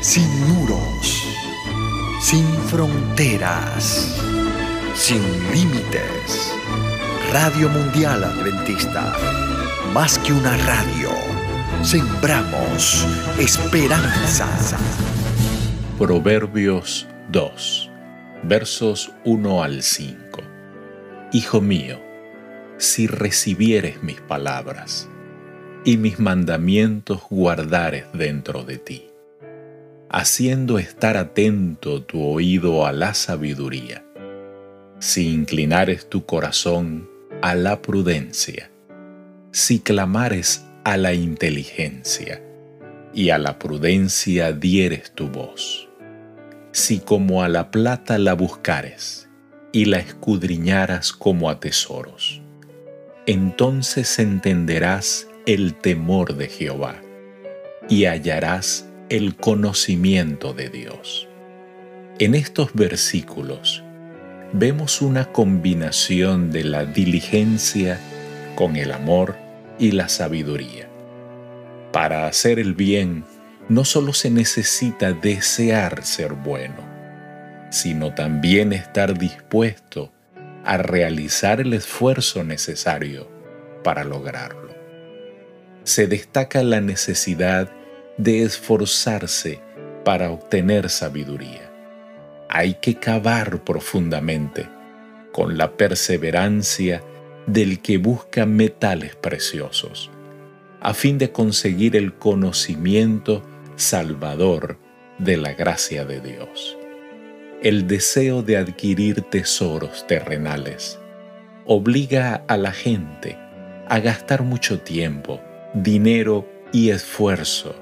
sin muros, sin fronteras, sin límites. Radio Mundial Adventista, más que una radio, sembramos esperanza. Proverbios 2, versos 1 al 5. Hijo mío, si recibieres mis palabras y mis mandamientos guardares dentro de ti, haciendo estar atento tu oído a la sabiduría, si inclinares tu corazón a la prudencia, si clamares a la inteligencia y a la prudencia dieres tu voz, si como a la plata la buscares y la escudriñaras como a tesoros, entonces entenderás el temor de Jehová y hallarás el conocimiento de Dios. En estos versículos vemos una combinación de la diligencia con el amor y la sabiduría. Para hacer el bien no solo se necesita desear ser bueno, sino también estar dispuesto a realizar el esfuerzo necesario para lograrlo. Se destaca la necesidad de esforzarse para obtener sabiduría. Hay que cavar profundamente con la perseverancia del que busca metales preciosos, a fin de conseguir el conocimiento salvador de la gracia de Dios. El deseo de adquirir tesoros terrenales obliga a la gente a gastar mucho tiempo, dinero y esfuerzo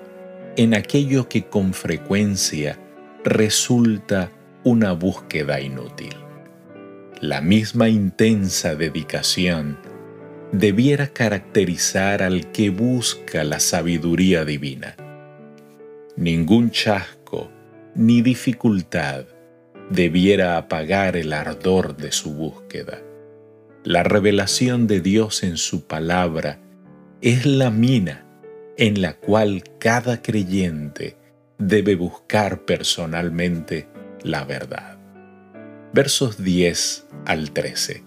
en aquello que con frecuencia resulta una búsqueda inútil. La misma intensa dedicación debiera caracterizar al que busca la sabiduría divina. Ningún chasco ni dificultad debiera apagar el ardor de su búsqueda. La revelación de Dios en su palabra es la mina en la cual cada creyente debe buscar personalmente la verdad. Versos 10 al 13.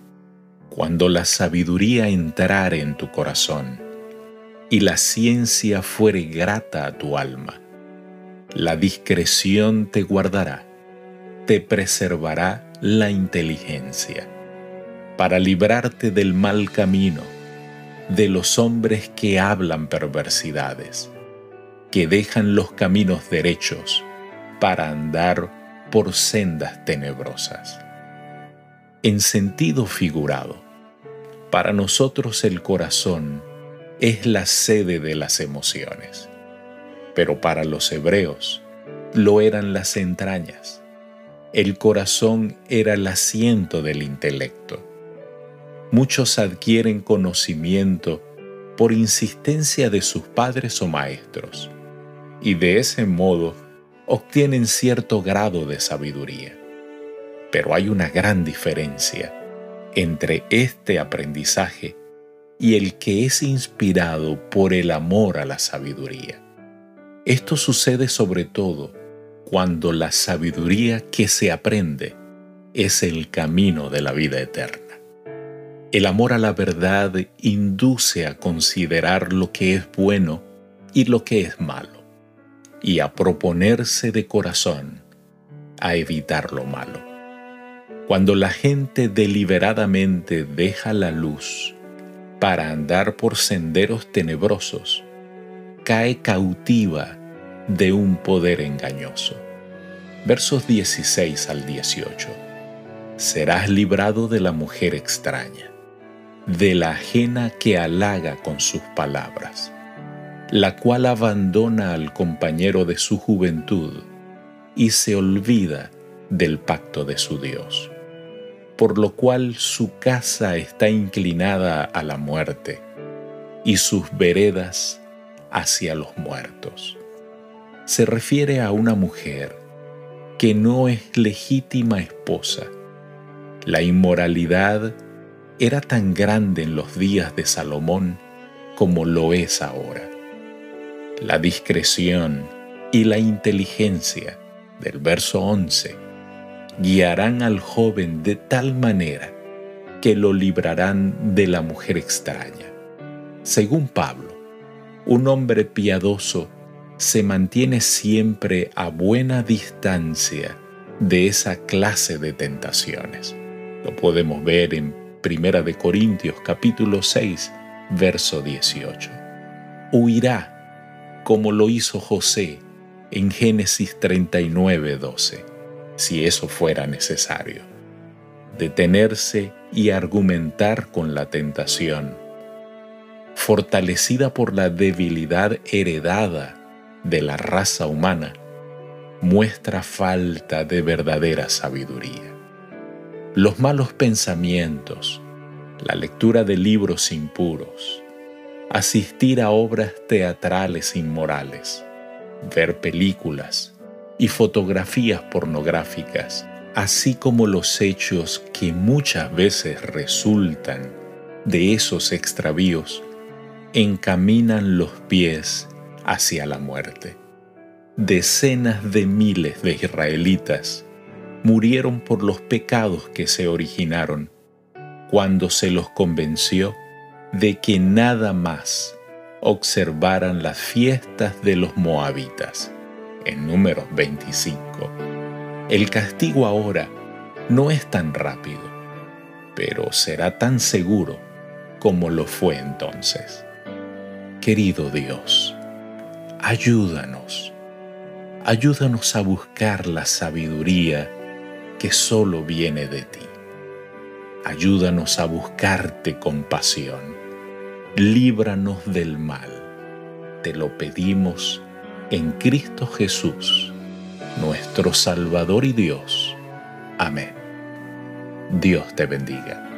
Cuando la sabiduría entrare en tu corazón y la ciencia fuere grata a tu alma, la discreción te guardará, te preservará la inteligencia, para librarte del mal camino de los hombres que hablan perversidades, que dejan los caminos derechos para andar por sendas tenebrosas. En sentido figurado, para nosotros el corazón es la sede de las emociones, pero para los hebreos lo eran las entrañas. El corazón era el asiento del intelecto muchos adquieren conocimiento por insistencia de sus padres o maestros, y de ese modo obtienen cierto grado de sabiduría. Pero hay una gran diferencia entre este aprendizaje y el que es inspirado por el amor a la sabiduría. Esto sucede sobre todo cuando la sabiduría que se aprende es el camino de la vida eterna. El amor a la verdad induce a considerar lo que es bueno y lo que es malo, y a proponerse de corazón a evitar lo malo. Cuando la gente deliberadamente deja la luz para andar por senderos tenebrosos, cae cautiva de un poder engañoso. Versos 16 al 18. Serás librado de la mujer extraña de la ajena que halaga con sus palabras, la cual abandona al compañero de su juventud y se olvida del pacto de su Dios, por lo cual su casa está inclinada a la muerte y sus veredas hacia los muertos. Se refiere a una mujer que no es legítima esposa. La inmoralidad era tan grande en los días de Salomón como lo es ahora. La discreción y la inteligencia del verso 11 guiarán al joven de tal manera que lo librarán de la mujer extraña. Según Pablo, un hombre piadoso se mantiene siempre a buena distancia de esa clase de tentaciones. Lo podemos ver en Primera de Corintios capítulo 6, verso 18. Huirá como lo hizo José en Génesis 39, 12, si eso fuera necesario. Detenerse y argumentar con la tentación, fortalecida por la debilidad heredada de la raza humana, muestra falta de verdadera sabiduría. Los malos pensamientos, la lectura de libros impuros, asistir a obras teatrales inmorales, ver películas y fotografías pornográficas, así como los hechos que muchas veces resultan de esos extravíos, encaminan los pies hacia la muerte. Decenas de miles de israelitas murieron por los pecados que se originaron cuando se los convenció de que nada más observaran las fiestas de los moabitas, en números 25. El castigo ahora no es tan rápido, pero será tan seguro como lo fue entonces. Querido Dios, ayúdanos, ayúdanos a buscar la sabiduría que solo viene de ti. Ayúdanos a buscarte con pasión. Líbranos del mal. Te lo pedimos en Cristo Jesús, nuestro Salvador y Dios. Amén. Dios te bendiga.